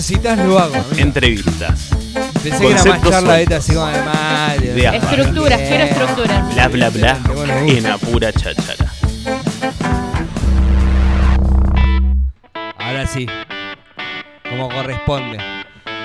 necesitas, lo hago. Entrevistas. Pensé que era más Conceptos charla sueltos. así como de Mario. De Estructuras, quiero estructuras. Bla, bla, bla. Qué bueno, me gusta. En la pura cháchara. Ahora sí. Como corresponde.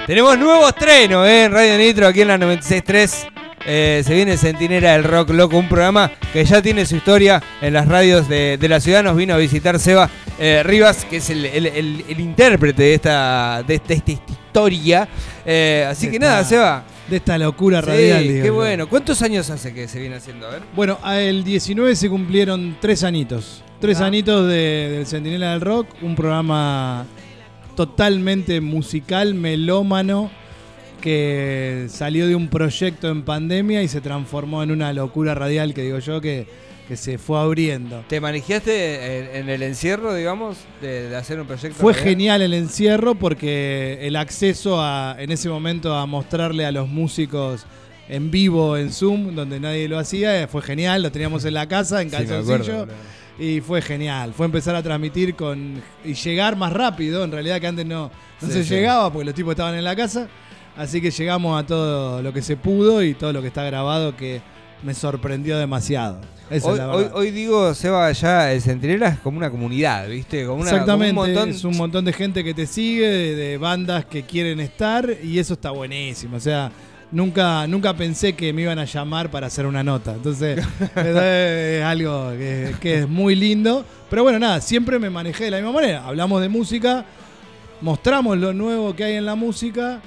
Tenemos nuevo estreno ¿eh? en Radio Nitro, aquí en la 96.3. Eh, se viene Centinela del Rock Loco, un programa que ya tiene su historia en las radios de, de la ciudad. Nos vino a visitar Seba eh, Rivas, que es el, el- el- el intérprete de esta, de esta, esta historia. Eh, así De que nada, Seba. De esta locura Sí, radial. digo qué bueno. ¿Cuántos años hace que se viene haciendo? A ver. Bueno, el 19 se cumplieron tres anitos. Tres Ah. anitos de- del Centinela del Rock, un programa totalmente musical, melómano, que salió de un proyecto en pandemia y se transformó en una locura radial, que digo yo, que, que se fue abriendo. ¿Te manejaste en, en el encierro, digamos, de, de hacer un proyecto? Fue radial? genial el encierro porque el acceso a, en ese momento a mostrarle a los músicos en vivo en Zoom, donde nadie lo hacía, eh, fue genial, lo teníamos en la casa, en Sí, calzoncillo. acuerdo. Y fue genial, fue empezar a transmitir con y llegar más rápido, en realidad que antes no, no Sí, se sí. llegaba porque los tipos estaban en la casa, así que llegamos a todo lo que se pudo y todo lo que está grabado que me sorprendió demasiado. Esa Hoy, es la hoy, hoy digo, Seba, ya el Centinela es como una comunidad, ¿viste? Como una, como Exactamente, un montón. es un montón de gente que te sigue, de, de bandas que quieren estar y eso está buenísimo. O sea, nunca, nunca pensé que me iban a llamar para hacer una nota. Entonces, es, es algo que, que es muy lindo. Pero bueno, nada, siempre me manejé de la misma manera. Hablamos de música, mostramos lo nuevo que hay en la música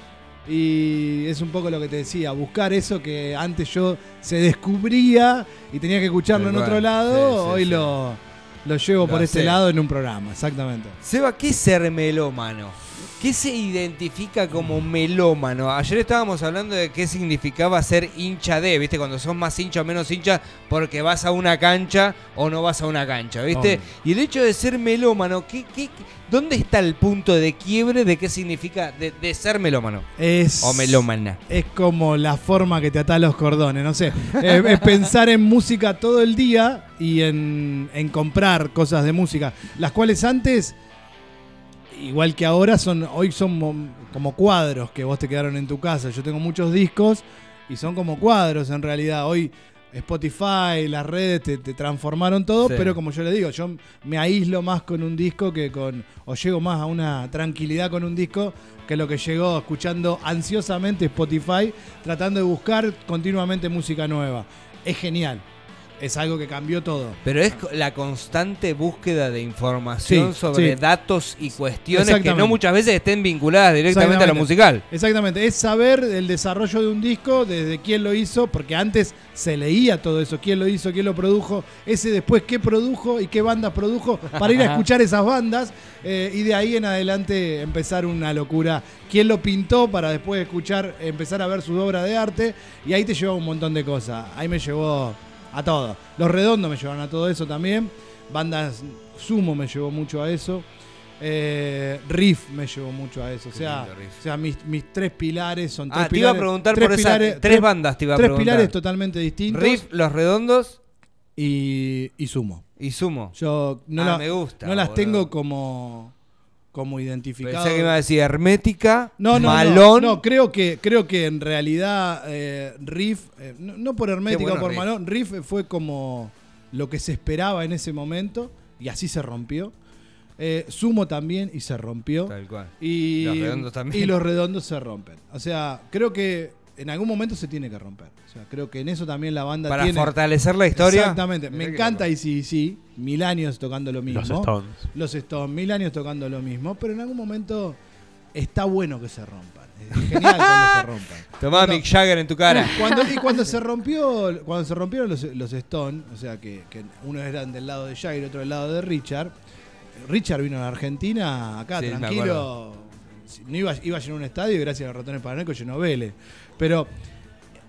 y es un poco lo que te decía, buscar eso que antes yo se descubría y tenía que escucharlo en otro lado, Sí, sí, hoy sí. lo, lo llevo Lo por este lado en un programa, exactamente. Seba, ¿qué es ser melómano? ¿Qué se identifica como melómano? Ayer estábamos hablando de qué significaba ser hincha de, ¿viste? Cuando sos más hincha o menos hincha porque vas a una cancha o no vas a una cancha, ¿viste? Y el hecho de ser melómano, ¿qué, qué, ¿dónde está el punto de quiebre de qué significa de, de ser melómano? Es, O melómana. es como la forma que te ata los cordones, no sé. es, es pensar en música todo el día y en, en comprar cosas de música, las cuales antes, igual que ahora, son hoy son mo- como cuadros que vos te quedaron en tu casa. Yo tengo muchos discos y son como cuadros en realidad. Hoy Spotify, las redes te, te transformaron todo, Sí. pero como yo le digo, yo me aíslo más con un disco que con, o llego más a una tranquilidad con un disco que lo que llegó escuchando ansiosamente Spotify, tratando de buscar continuamente música nueva. Es genial, es algo que cambió todo. Pero es la constante búsqueda de información Sí, sobre sí. datos y cuestiones que no muchas veces estén vinculadas directamente a lo musical. Exactamente, es saber el desarrollo de un disco, desde quién lo hizo, porque antes se leía todo eso, quién lo hizo, quién lo produjo, ese después qué produjo y qué bandas produjo, para ir a escuchar esas bandas eh, y de ahí en adelante empezar una locura. Quién lo pintó para después escuchar, empezar a ver su obra de arte y ahí te lleva un montón de cosas. Ahí me llevó a todo. Los redondos me llevaron a todo eso también. Bandas Sumo me llevó mucho a eso. Eh, Riff me llevó mucho a eso. O sea, o sea mis, mis tres pilares son tres Ah, te iba a pilares- preguntar tres por esa- pilares- tres bandas te iba a tres preguntar. pilares totalmente distintos. Riff, Los Redondos y, y Sumo. y Sumo. Yo no, Ah, la- me gusta, no las boludo. tengo como, como identificadas. Pensé que iba a decir Hermética, No, no, Malón. no, creo que, creo que en realidad eh, Riff, eh, no, no por Hermética o por Riff. Malón, Riff fue como lo que se esperaba en ese momento y así se rompió. Eh, Sumo también y se rompió. Tal cual. Y Los redondos también. Y los redondos se rompen. O sea, creo que en algún momento se tiene que romper. O sea, creo que en eso también la banda Para tiene. fortalecer la historia. Exactamente. Me encanta y sí, sí. Mil años tocando lo mismo. Los Stones. Los Stones, mil años tocando lo mismo. Pero en algún momento está bueno que se rompan. Es genial cuando se rompan. Tomá Cuando- Mick Jagger en tu cara. cuando, y cuando se rompió, cuando se rompieron los, los Stone, o sea que, que uno eran del lado de Jagger y otro del lado de Richard. Richard vino a la Argentina acá, Sí, me tranquilo. No iba, iba a llenar un estadio y gracias a los ratones paranoicos llenó Vélez. Pero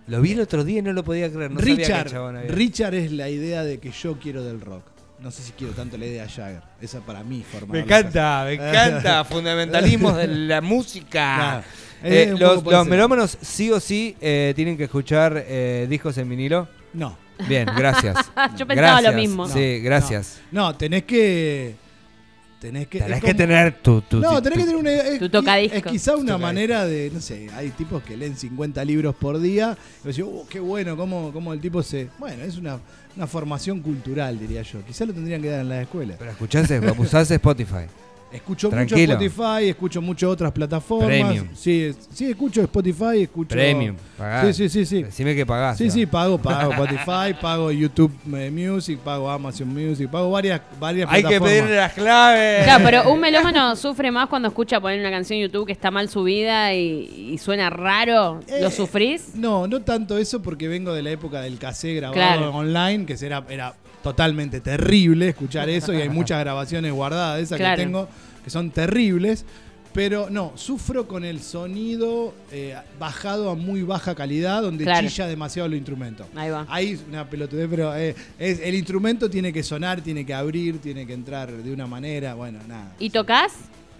Lo vi el otro día y no lo podía creer. No sabía que el Richard, Richard es la idea de que yo quiero del rock. No sé si quiero tanto la idea de Jagger. Esa para mí forma. Me encanta, me encanta. Fundamentalismos de la música. Eh, Eh, los los melómanos sí o sí eh, tienen que escuchar eh, discos en vinilo. No. Bien, gracias. Yo pensaba Gracias. lo mismo. Sí, gracias. No, tenés que tenés que. Tenés que tener tu. tu No, tu- tenés que tener una. Es, Tu tocadisco. es quizá una Tocadisco. manera de. No sé, hay tipos que leen 50 libros por día. Y decís, "Uh, qué bueno, cómo, cómo el tipo se. Bueno, es una, una formación cultural, diría yo. Quizá lo tendrían que dar en la escuela. Pero escuchaste, usás Spotify. Escucho Tranquilo. mucho Spotify, escucho mucho otras plataformas. Premium. Sí, sí, escucho Spotify, escucho. Premium. Pagás. Sí, sí, sí, sí. Decime que pagás. Sí, ¿no? sí, pago, pago Spotify, pago YouTube eh, Music, pago Amazon Music, pago varias, varias Hay que plataformas. pedirle las claves. Claro, pero un melómano sufre más cuando escucha poner una canción en YouTube que está mal subida y, y suena raro. ¿Lo Eh, sufrís? No, no tanto eso porque vengo de la época del cassé grabado Claro. online, que era, era totalmente terrible escuchar eso y hay muchas grabaciones guardadas de esas Claro. que tengo que son terribles. Pero no, sufro con el sonido eh, bajado a muy baja calidad, donde Claro. chilla demasiado los instrumentos. Ahí va. Ahí es una pelotudez, pero eh, es, el instrumento tiene que sonar, tiene que abrir, tiene que entrar de una manera. Bueno, nada. ¿Y tocas?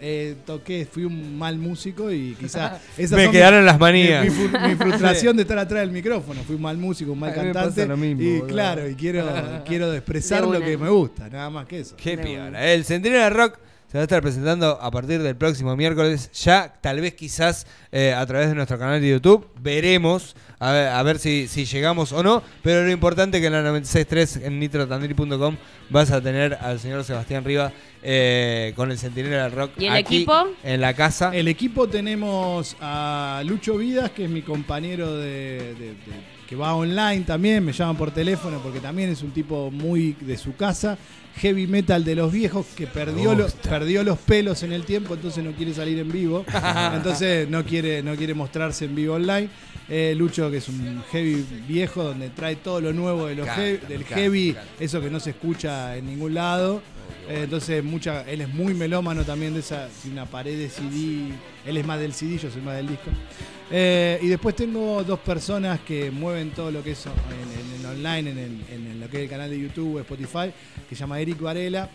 Eh, toqué, fui un mal músico y quizá esas Me quedaron mi- las manías. Mi, mi fru- mi frustración de estar atrás del micrófono. Fui un mal músico, un mal cantante. pasa lo mismo, y boludo. claro, y quiero, quiero expresar lo que me gusta, nada más que eso. Qué piola. El Centinela Rock se va a estar presentando a partir del próximo miércoles. Ya, tal vez quizás eh, a través de nuestro canal de YouTube. Veremos a ver, a ver si, si llegamos o no. Pero lo importante es que en la 96.3 en nitrotandil.com vas a tener al señor Sebastián Riva eh, con el Centinela Rock. ¿Y el aquí equipo? En la casa. El equipo tenemos a Lucho Vidas, que es mi compañero de, de- de- que va online también, me llaman por teléfono porque también es un tipo muy de su casa. Heavy metal de los viejos que perdió, Me lo- gusta. perdió los pelos en el tiempo, entonces no quiere salir en vivo. entonces no quiere, no quiere mostrarse en vivo online. Eh, Lucho, que es un heavy viejo, donde trae todo lo nuevo de los heavy- del heavy, eso que no se escucha en ningún lado. Eh, entonces, mucha, él es muy melómano también de esa de una pared de CD. Él es más del CD, yo soy más del disco. Eh, y después tengo dos personas que mueven todo lo que es en, el online, en, el- en el- lo que es el canal de YouTube, Spotify, que se llama Eric Varela.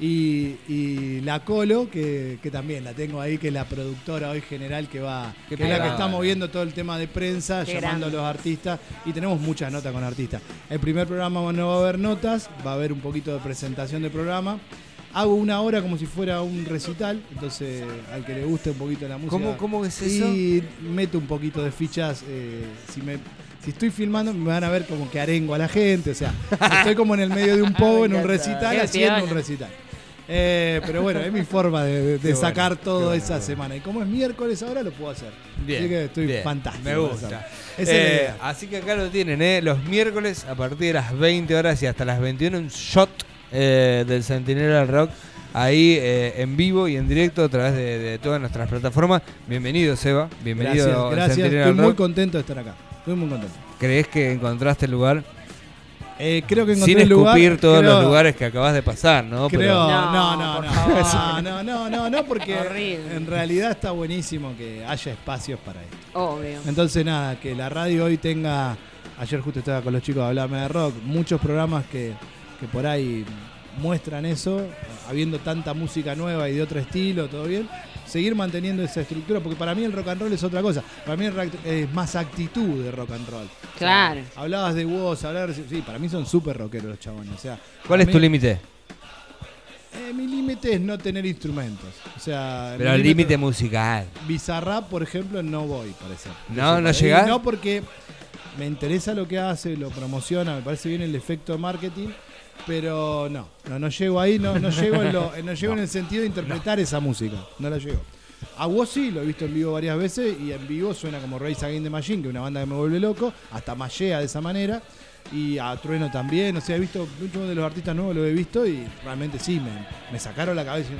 Y, y la Colo, que, que también la tengo ahí, que es la productora hoy general que va, que es la que está moviendo todo el tema de prensa, Qué llamando grande. a los artistas. Y tenemos muchas notas con artistas. El primer programa no va a haber notas, va a haber un poquito de presentación de programa. Hago una hora como si fuera un recital, entonces al que le guste un poquito la música. ¿Cómo, ¿Cómo es eso? Y meto un poquito de fichas. eh, si, me, si estoy filmando, me van a ver como que arengo a la gente. O sea, estoy como en el medio de un pogo, en un recital, haciendo un recital. Eh, pero bueno, es mi forma de, bueno, sacar todo bueno, esa bueno. semana. Y como es miércoles ahora, lo puedo hacer. Bien, Así que estoy bien. fantástico. Me gusta. Eh, así que acá lo tienen, ¿eh? Los miércoles a partir de las 20 horas y hasta las 21 un shot eh, del Centinela Rock. Ahí eh, en vivo y en directo a través de, de todas nuestras plataformas. Bienvenido, Seba. Bienvenido Gracias, gracias. Centinela Estoy muy Rock. contento de estar acá. Estoy muy contento. ¿Crees que encontraste el lugar? Eh, creo que encontré Sin el lugar. escupir todos creo- los lugares que acabas de pasar, ¿no? Creo, Pero- no, No, no, no, no, no, no, no, porque Horrible. en realidad está buenísimo que haya espacios para esto. Obvio. Entonces nada, que la radio hoy tenga, ayer justo estaba con los chicos de Hablame de Rock, muchos programas que, que por ahí muestran eso, habiendo tanta música nueva y de otro estilo, todo bien, seguir manteniendo esa estructura, porque para mí el rock and roll es otra cosa, para mí el rock es más actitud de rock and roll. O sea, Claro. hablabas de vos, hablabas, sí, para mí son súper rockeros los chabones, o sea. ¿Cuál es mí- tu límite? Eh, mi límite es no tener instrumentos. O sea, Pero el límite musical. Bizarrap, por ejemplo, no voy, parece. No, no Y llegás. No, porque me interesa lo que hace, lo promociona, me parece bien el efecto de marketing, pero no, no, no llego ahí, no, no llego, en, lo- no llego en el sentido de interpretar esa música, no la llego. A vos sí, lo he visto en vivo varias veces y en vivo suena como Race Against the Machine, que es una banda que me vuelve loco, hasta mallea de esa manera. Y a Trueno también, o sea, he visto muchos de los artistas nuevos, lo he visto y realmente sí, me, me sacaron la cabeza. y,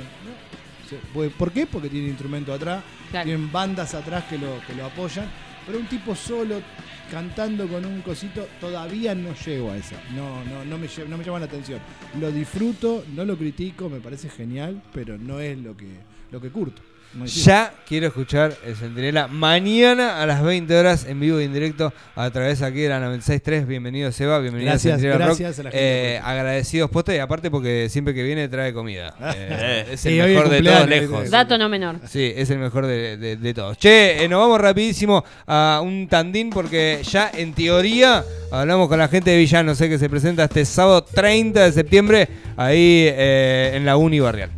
¿no? ¿Por qué? Porque tiene instrumento atrás, Claro. tienen bandas atrás que lo, que lo apoyan, pero un tipo solo cantando con un cosito, todavía no llego a eso, no, no, no, me, no me llama la atención. Lo disfruto, no lo critico, me parece genial, pero no es lo que, lo que curto. Ya quiero escuchar el Centinela mañana a las 20 horas en vivo y en directo a través aquí de la 96.3. Bienvenido Seba, bienvenido Gracias, a Centinela gracias Rock. a la gente Eh, agradecidos posta y aparte porque siempre que viene trae comida. Eh, es el mejor de todos lejos. Dato no menor. Sí, es el mejor de, de- de todos. Che, eh, nos vamos rapidísimo a un tandín porque ya en teoría hablamos con la gente de Villano, sé que se presenta este sábado 30 de septiembre ahí eh, en la Uni Barrial.